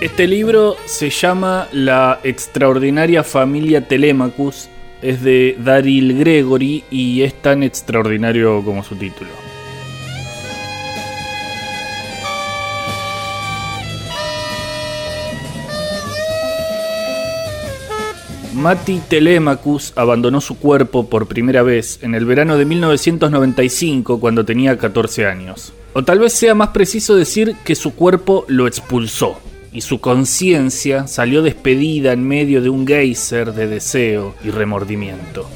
Este libro se llama La extraordinaria familia Telemachus, es de Daryl Gregory y es tan extraordinario como su título. Mati Telemachus abandonó su cuerpo por primera vez en el verano de 1995 cuando tenía 14 años. O tal vez sea más preciso decir que su cuerpo lo expulsó y su conciencia salió despedida en medio de un geyser de deseo y remordimiento.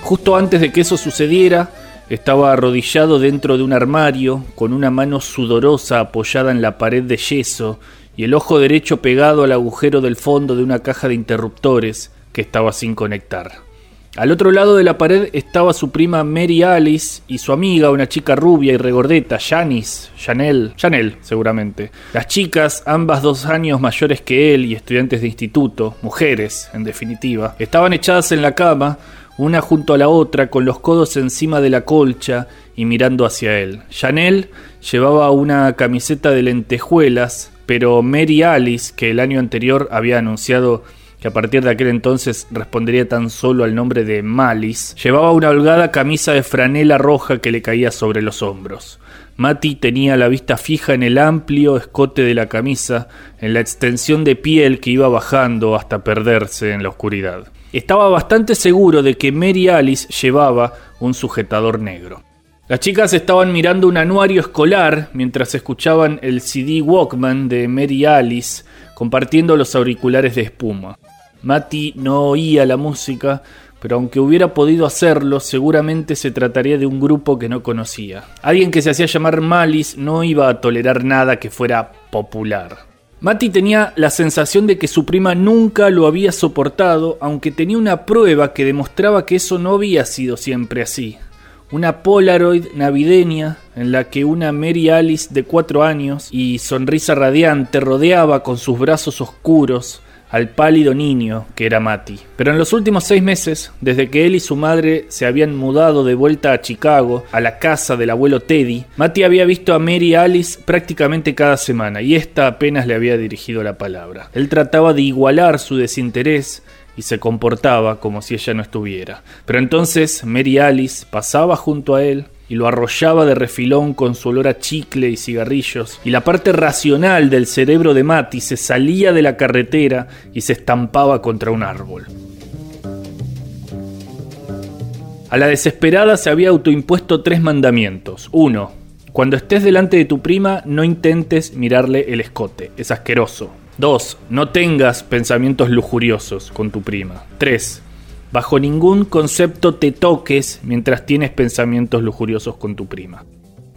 Justo antes de que eso sucediera, estaba arrodillado dentro de un armario, con una mano sudorosa apoyada en la pared de yeso y el ojo derecho pegado al agujero del fondo de una caja de interruptores que estaba sin conectar. Al otro lado de la pared estaba su prima Mary Alice y su amiga, una chica rubia y regordeta, Janice, Janelle, Janelle seguramente. Las chicas, ambas dos años mayores que él y estudiantes de instituto, mujeres, en definitiva, estaban echadas en la cama, una junto a la otra, con los codos encima de la colcha y mirando hacia él. Janelle llevaba una camiseta de lentejuelas, pero Mary Alice, que el año anterior había anunciado que a partir de aquel entonces respondería tan solo al nombre de Malis, llevaba una holgada camisa de franela roja que le caía sobre los hombros. Mati tenía la vista fija en el amplio escote de la camisa, en la extensión de piel que iba bajando hasta perderse en la oscuridad. Estaba bastante seguro de que Mary Alice llevaba un sujetador negro. Las chicas estaban mirando un anuario escolar mientras escuchaban el CD Walkman de Mary Alice compartiendo los auriculares de espuma. Mati no oía la música, pero aunque hubiera podido hacerlo, seguramente se trataría de un grupo que no conocía. Alguien que se hacía llamar Malis no iba a tolerar nada que fuera popular. Mati tenía la sensación de que su prima nunca lo había soportado, aunque tenía una prueba que demostraba que eso no había sido siempre así. Una Polaroid navideña en la que una Mary Alice de cuatro años y sonrisa radiante rodeaba con sus brazos oscuros al pálido niño que era Mati. Pero en los últimos seis meses, desde que él y su madre se habían mudado de vuelta a Chicago, a la casa del abuelo Teddy, Mati había visto a Mary Alice prácticamente cada semana y ésta apenas le había dirigido la palabra. Él trataba de igualar su desinterés y se comportaba como si ella no estuviera. Pero entonces Mary Alice pasaba junto a él, y lo arrollaba de refilón con su olor a chicle y cigarrillos, y la parte racional del cerebro de Mati se salía de la carretera y se estampaba contra un árbol. A la desesperada se había autoimpuesto tres mandamientos. Uno, cuando estés delante de tu prima no intentes mirarle el escote, es asqueroso. Dos, no tengas pensamientos lujuriosos con tu prima. Tres, Bajo ningún concepto te toques mientras tienes pensamientos lujuriosos con tu prima.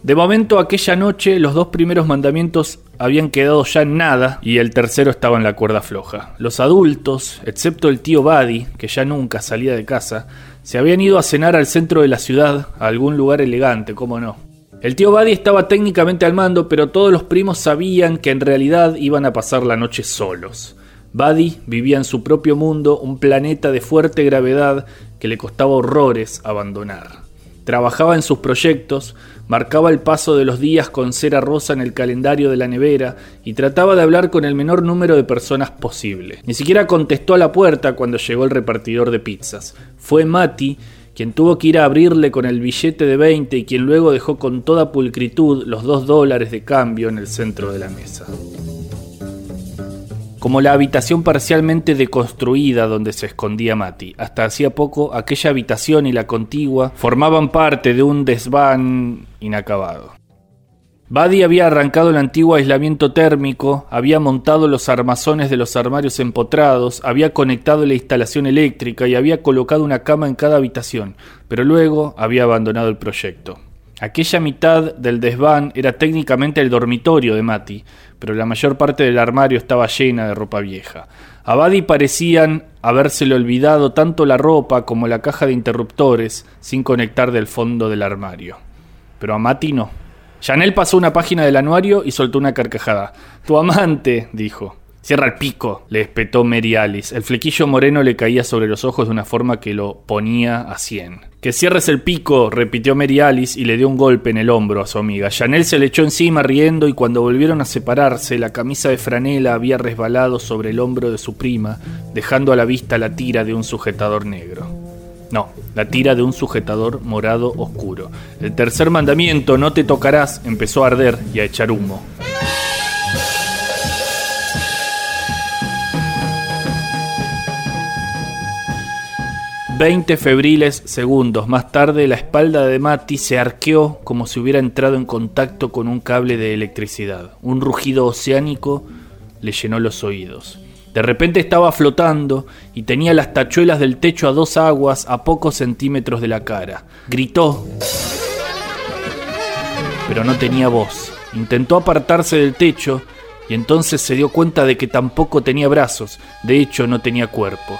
De momento aquella noche los dos primeros mandamientos habían quedado ya en nada y el tercero estaba en la cuerda floja. Los adultos, excepto el tío Buddy, que ya nunca salía de casa, se habían ido a cenar al centro de la ciudad, a algún lugar elegante, cómo no. El tío Buddy estaba técnicamente al mando, pero todos los primos sabían que en realidad iban a pasar la noche solos. Buddy vivía en su propio mundo, un planeta de fuerte gravedad que le costaba horrores abandonar. Trabajaba en sus proyectos, marcaba el paso de los días con cera rosa en el calendario de la nevera y trataba de hablar con el menor número de personas posible. Ni siquiera contestó a la puerta cuando llegó el repartidor de pizzas. Fue Mati quien tuvo que ir a abrirle con el billete de 20 y quien luego dejó con toda pulcritud los dos dólares de cambio en el centro de la mesa como la habitación parcialmente deconstruida donde se escondía Mati. Hasta hacía poco aquella habitación y la contigua formaban parte de un desván inacabado. Buddy había arrancado el antiguo aislamiento térmico, había montado los armazones de los armarios empotrados, había conectado la instalación eléctrica y había colocado una cama en cada habitación, pero luego había abandonado el proyecto. Aquella mitad del desván era técnicamente el dormitorio de Mati, pero la mayor parte del armario estaba llena de ropa vieja. A Buddy parecían habérsele olvidado tanto la ropa como la caja de interruptores sin conectar del fondo del armario. Pero a Mati no. Janel pasó una página del anuario y soltó una carcajada. Tu amante, dijo. Cierra el pico, le espetó Mary Alice. El flequillo moreno le caía sobre los ojos de una forma que lo ponía a cien. Que cierres el pico, repitió Mary Alice y le dio un golpe en el hombro a su amiga. Chanel se le echó encima riendo y cuando volvieron a separarse, la camisa de franela había resbalado sobre el hombro de su prima, dejando a la vista la tira de un sujetador negro. No, la tira de un sujetador morado oscuro. El tercer mandamiento, no te tocarás, empezó a arder y a echar humo. 20 febriles segundos más tarde, la espalda de Mati se arqueó como si hubiera entrado en contacto con un cable de electricidad. Un rugido oceánico le llenó los oídos. De repente estaba flotando y tenía las tachuelas del techo a dos aguas a pocos centímetros de la cara. Gritó, pero no tenía voz. Intentó apartarse del techo y entonces se dio cuenta de que tampoco tenía brazos, de hecho no tenía cuerpo.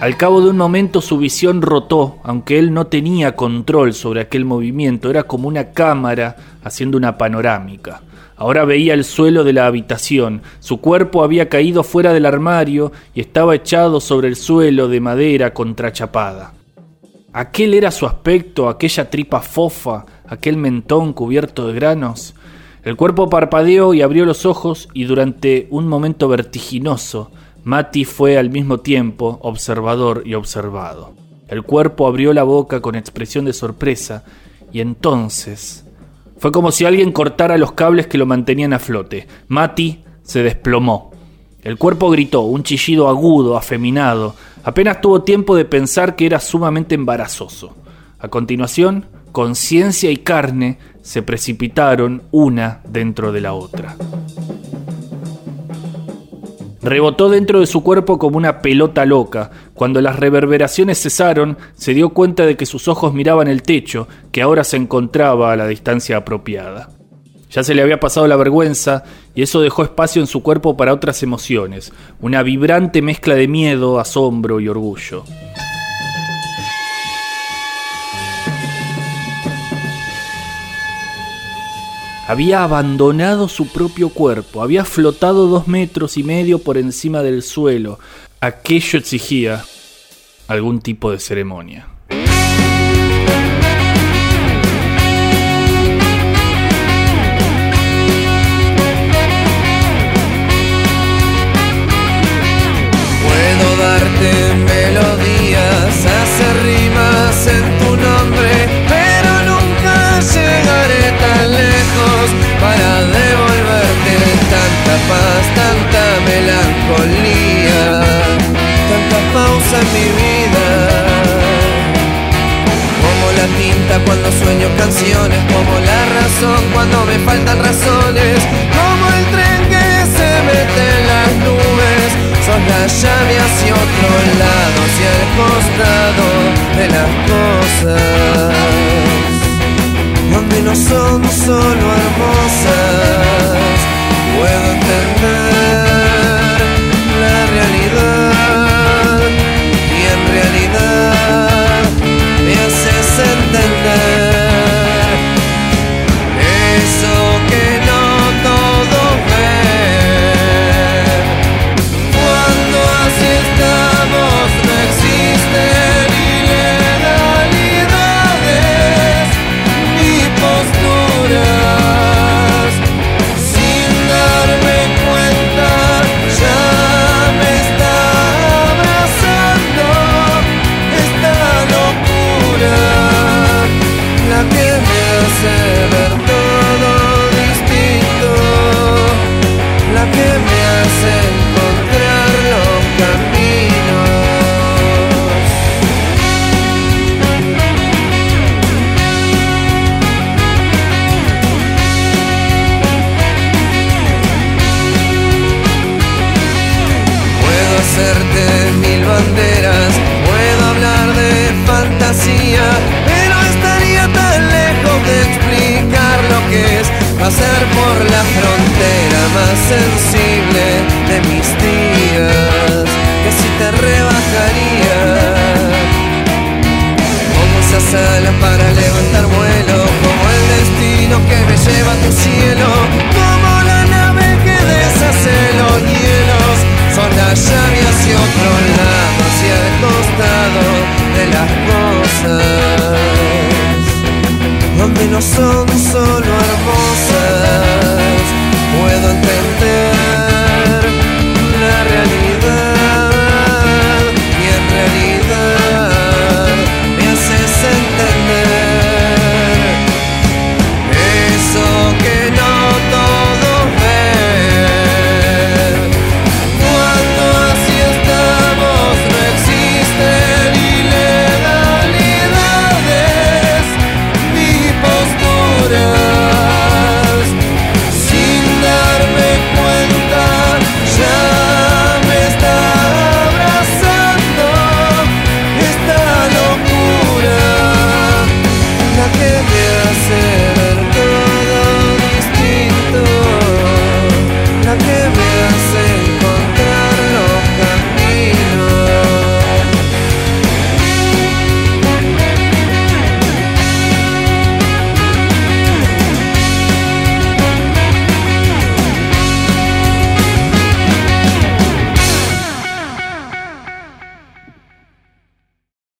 Al cabo de un momento su visión rotó, aunque él no tenía control sobre aquel movimiento, era como una cámara haciendo una panorámica. Ahora veía el suelo de la habitación, su cuerpo había caído fuera del armario y estaba echado sobre el suelo de madera contrachapada. Aquel era su aspecto, aquella tripa fofa, aquel mentón cubierto de granos. El cuerpo parpadeó y abrió los ojos y durante un momento vertiginoso Mati fue al mismo tiempo observador y observado. El cuerpo abrió la boca con expresión de sorpresa y entonces fue como si alguien cortara los cables que lo mantenían a flote. Mati se desplomó. El cuerpo gritó, un chillido agudo, afeminado. Apenas tuvo tiempo de pensar que era sumamente embarazoso. A continuación, conciencia y carne se precipitaron una dentro de la otra. Rebotó dentro de su cuerpo como una pelota loca. Cuando las reverberaciones cesaron, se dio cuenta de que sus ojos miraban el techo, que ahora se encontraba a la distancia apropiada. Ya se le había pasado la vergüenza y eso dejó espacio en su cuerpo para otras emociones, una vibrante mezcla de miedo, asombro y orgullo. Había abandonado su propio cuerpo, había flotado dos metros y medio por encima del suelo. Aquello exigía algún tipo de ceremonia. Puedo darte melodías, faltan razones, como el tren que se mete en las nubes, son la llave hacia otro lado, hacia el costado de las cosas donde no son solo hermosas. Puedo entender pasar por la frontera más sensible de mis días, que si te rebajaría. Como esas alas para levantar